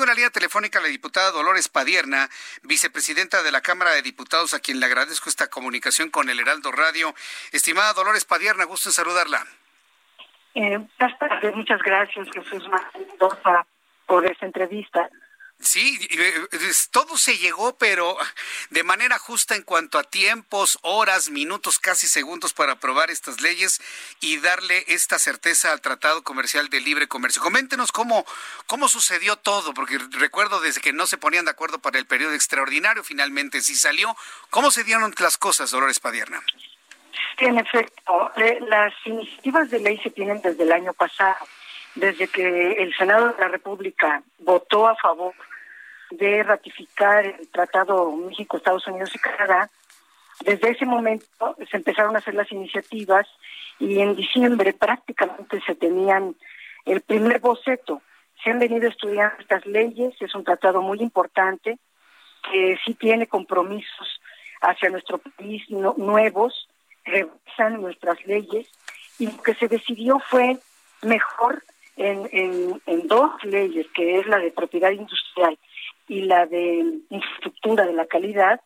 Tengo la línea telefónica la diputada Dolores Padierna, vicepresidenta de la Cámara de Diputados, a quien le agradezco esta comunicación con el Heraldo Radio. Estimada Dolores Padierna, gusto en saludarla. Eh, muchas gracias, Jesús por esta entrevista. Sí, eh, todo se llegó, pero de manera justa en cuanto a tiempos, horas, minutos, casi segundos para aprobar estas leyes y darle esta certeza al Tratado Comercial de Libre Comercio. Coméntenos cómo, cómo sucedió todo, porque recuerdo desde que no se ponían de acuerdo para el periodo extraordinario, finalmente sí salió. ¿Cómo se dieron las cosas, Dolores Padierna? en efecto, las iniciativas de ley se tienen desde el año pasado, desde que el Senado de la República votó a favor de ratificar el Tratado México, Estados Unidos y Canadá, desde ese momento se empezaron a hacer las iniciativas y en diciembre prácticamente se tenían el primer boceto. Se han venido estudiando estas leyes, es un tratado muy importante que sí tiene compromisos hacia nuestro país nuevos, revisan nuestras leyes y lo que se decidió fue mejor en, en, en dos leyes, que es la de propiedad industrial y la de infraestructura de la calidad,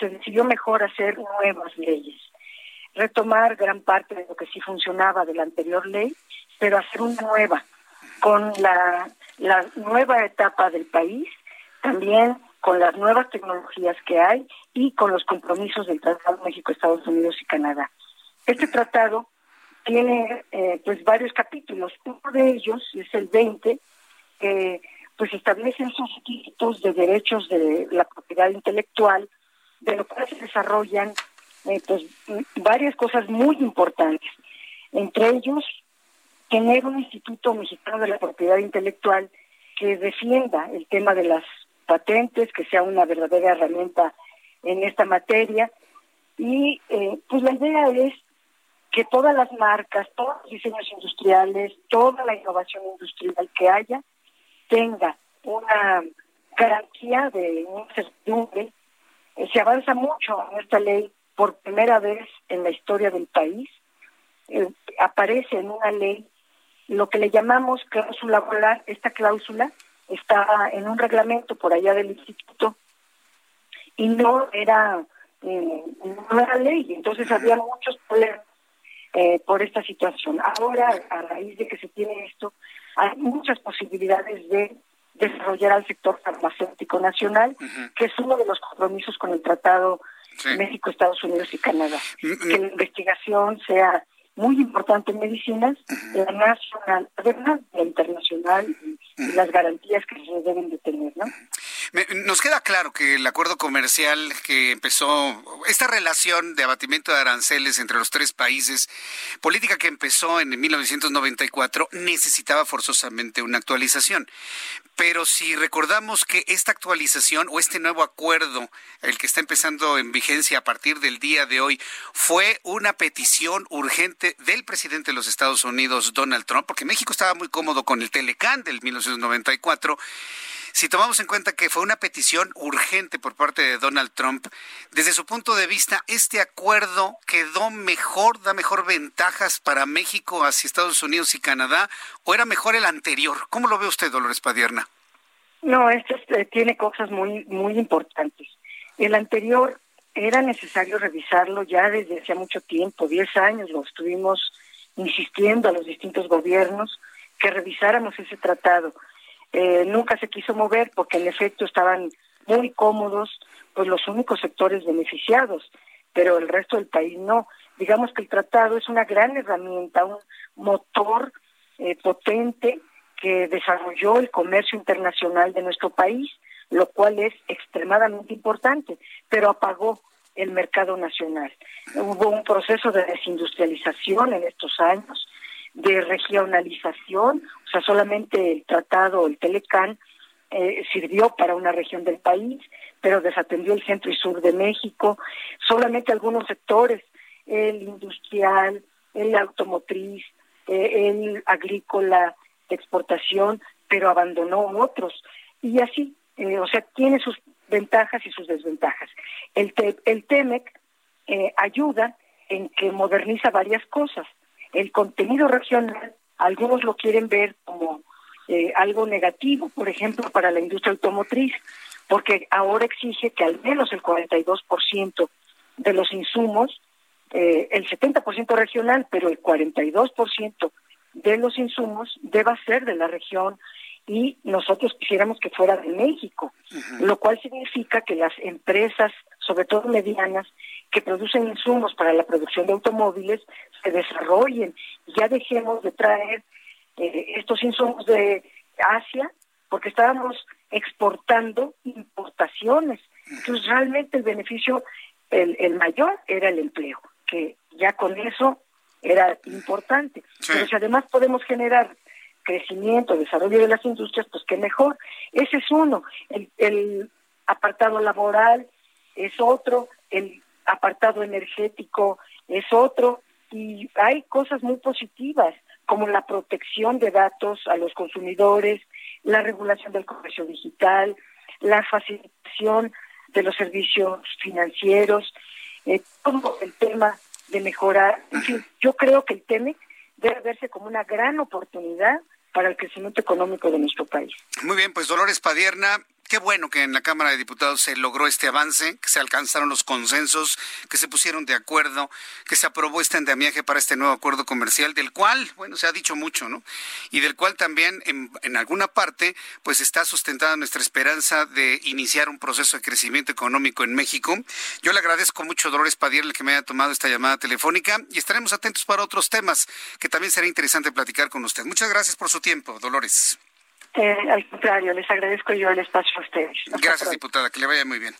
se decidió mejor hacer nuevas leyes, retomar gran parte de lo que sí funcionaba de la anterior ley, pero hacer una nueva, con la, la nueva etapa del país, también con las nuevas tecnologías que hay y con los compromisos del Tratado México, Estados Unidos y Canadá. Este tratado tiene eh, pues varios capítulos. Uno de ellos es el 20, que pues establecen esos requisitos de derechos de la propiedad intelectual, de lo cual se desarrollan eh, pues varias cosas muy importantes. Entre ellos, tener un Instituto Mexicano de la Propiedad Intelectual que defienda el tema de las patentes, que sea una verdadera herramienta en esta materia. Y eh, pues la idea es que todas las marcas, todos los diseños industriales, toda la innovación industrial que haya, tenga una garantía de incertidumbre. Eh, se avanza mucho en esta ley por primera vez en la historia del país. Eh, aparece en una ley lo que le llamamos cláusula volar. Esta cláusula está en un reglamento por allá del instituto y no era eh, no era ley. Entonces había muchos problemas por esta situación. Ahora, a raíz de que se tiene esto, hay muchas posibilidades de desarrollar al sector farmacéutico nacional, que es uno de los compromisos con el Tratado México, Estados Unidos y Canadá. Que la investigación sea muy importante en medicinas, la nacional, además la internacional y las garantías que se deben de tener, ¿no? Nos queda claro que el acuerdo comercial que empezó, esta relación de abatimiento de aranceles entre los tres países, política que empezó en 1994, necesitaba forzosamente una actualización. Pero si recordamos que esta actualización o este nuevo acuerdo, el que está empezando en vigencia a partir del día de hoy, fue una petición urgente del presidente de los Estados Unidos, Donald Trump, porque México estaba muy cómodo con el Telecán del 1994 si tomamos en cuenta que fue una petición urgente por parte de Donald Trump, desde su punto de vista, ¿este acuerdo quedó mejor, da mejor ventajas para México hacia Estados Unidos y Canadá o era mejor el anterior? ¿Cómo lo ve usted, Dolores Padierna? No, este, tiene cosas muy, muy importantes. El anterior era necesario revisarlo ya desde hace mucho tiempo, 10 años lo estuvimos insistiendo a los distintos gobiernos que revisáramos ese tratado. Eh, nunca se quiso mover porque en efecto estaban muy cómodos pues los únicos sectores beneficiados, pero el resto del país no. Digamos que el tratado es una gran herramienta, un motor eh, potente que desarrolló el comercio internacional de nuestro país, lo cual es extremadamente importante, pero apagó el mercado nacional. Hubo un proceso de desindustrialización en estos años, de regionalización, o sea, solamente el tratado, el Telecán, eh, sirvió para una región del país, pero desatendió el centro y sur de México, solamente algunos sectores, el industrial, el automotriz, eh, el agrícola, de exportación, pero abandonó otros. Y así, eh, o sea, tiene sus ventajas y sus desventajas. El, el TEMEC ayuda en que moderniza varias cosas. El contenido regional, algunos lo quieren ver como eh, algo negativo, por ejemplo, para la industria automotriz, porque ahora exige que al menos el 42% de los insumos, eh, el 70% regional, pero el 42% de los insumos deba ser de la región y nosotros quisiéramos que fuera de México, lo cual significa que las empresas, sobre todo medianas, que producen insumos para la producción de automóviles, se desarrollen. Ya dejemos de traer eh, estos insumos de Asia, porque estábamos exportando importaciones. Entonces, realmente el beneficio, el, el mayor era el empleo, que ya con eso era importante. Pero si además podemos generar crecimiento, desarrollo de las industrias, pues qué mejor. Ese es uno. El, el apartado laboral es otro, el apartado energético es otro, y hay cosas muy positivas como la protección de datos a los consumidores, la regulación del comercio digital, la facilitación de los servicios financieros, eh, todo el tema de mejorar. En fin, yo creo que el TEMEC debe verse como una gran oportunidad para el crecimiento económico de nuestro país. Muy bien, pues Dolores Padierna, Qué bueno que en la Cámara de Diputados se logró este avance, que se alcanzaron los consensos, que se pusieron de acuerdo, que se aprobó este andamiaje para este nuevo acuerdo comercial, del cual, bueno, se ha dicho mucho, ¿no? Y del cual también en, alguna parte, pues está sustentada nuestra esperanza de iniciar un proceso de crecimiento económico en México. Yo le agradezco mucho, Dolores Padierle, que me haya tomado esta llamada telefónica y estaremos atentos para otros temas que también será interesante platicar con usted. Muchas gracias por su tiempo, Dolores. Eh, al contrario, les agradezco yo el espacio a ustedes. Gracias, diputada. Que le vaya muy bien.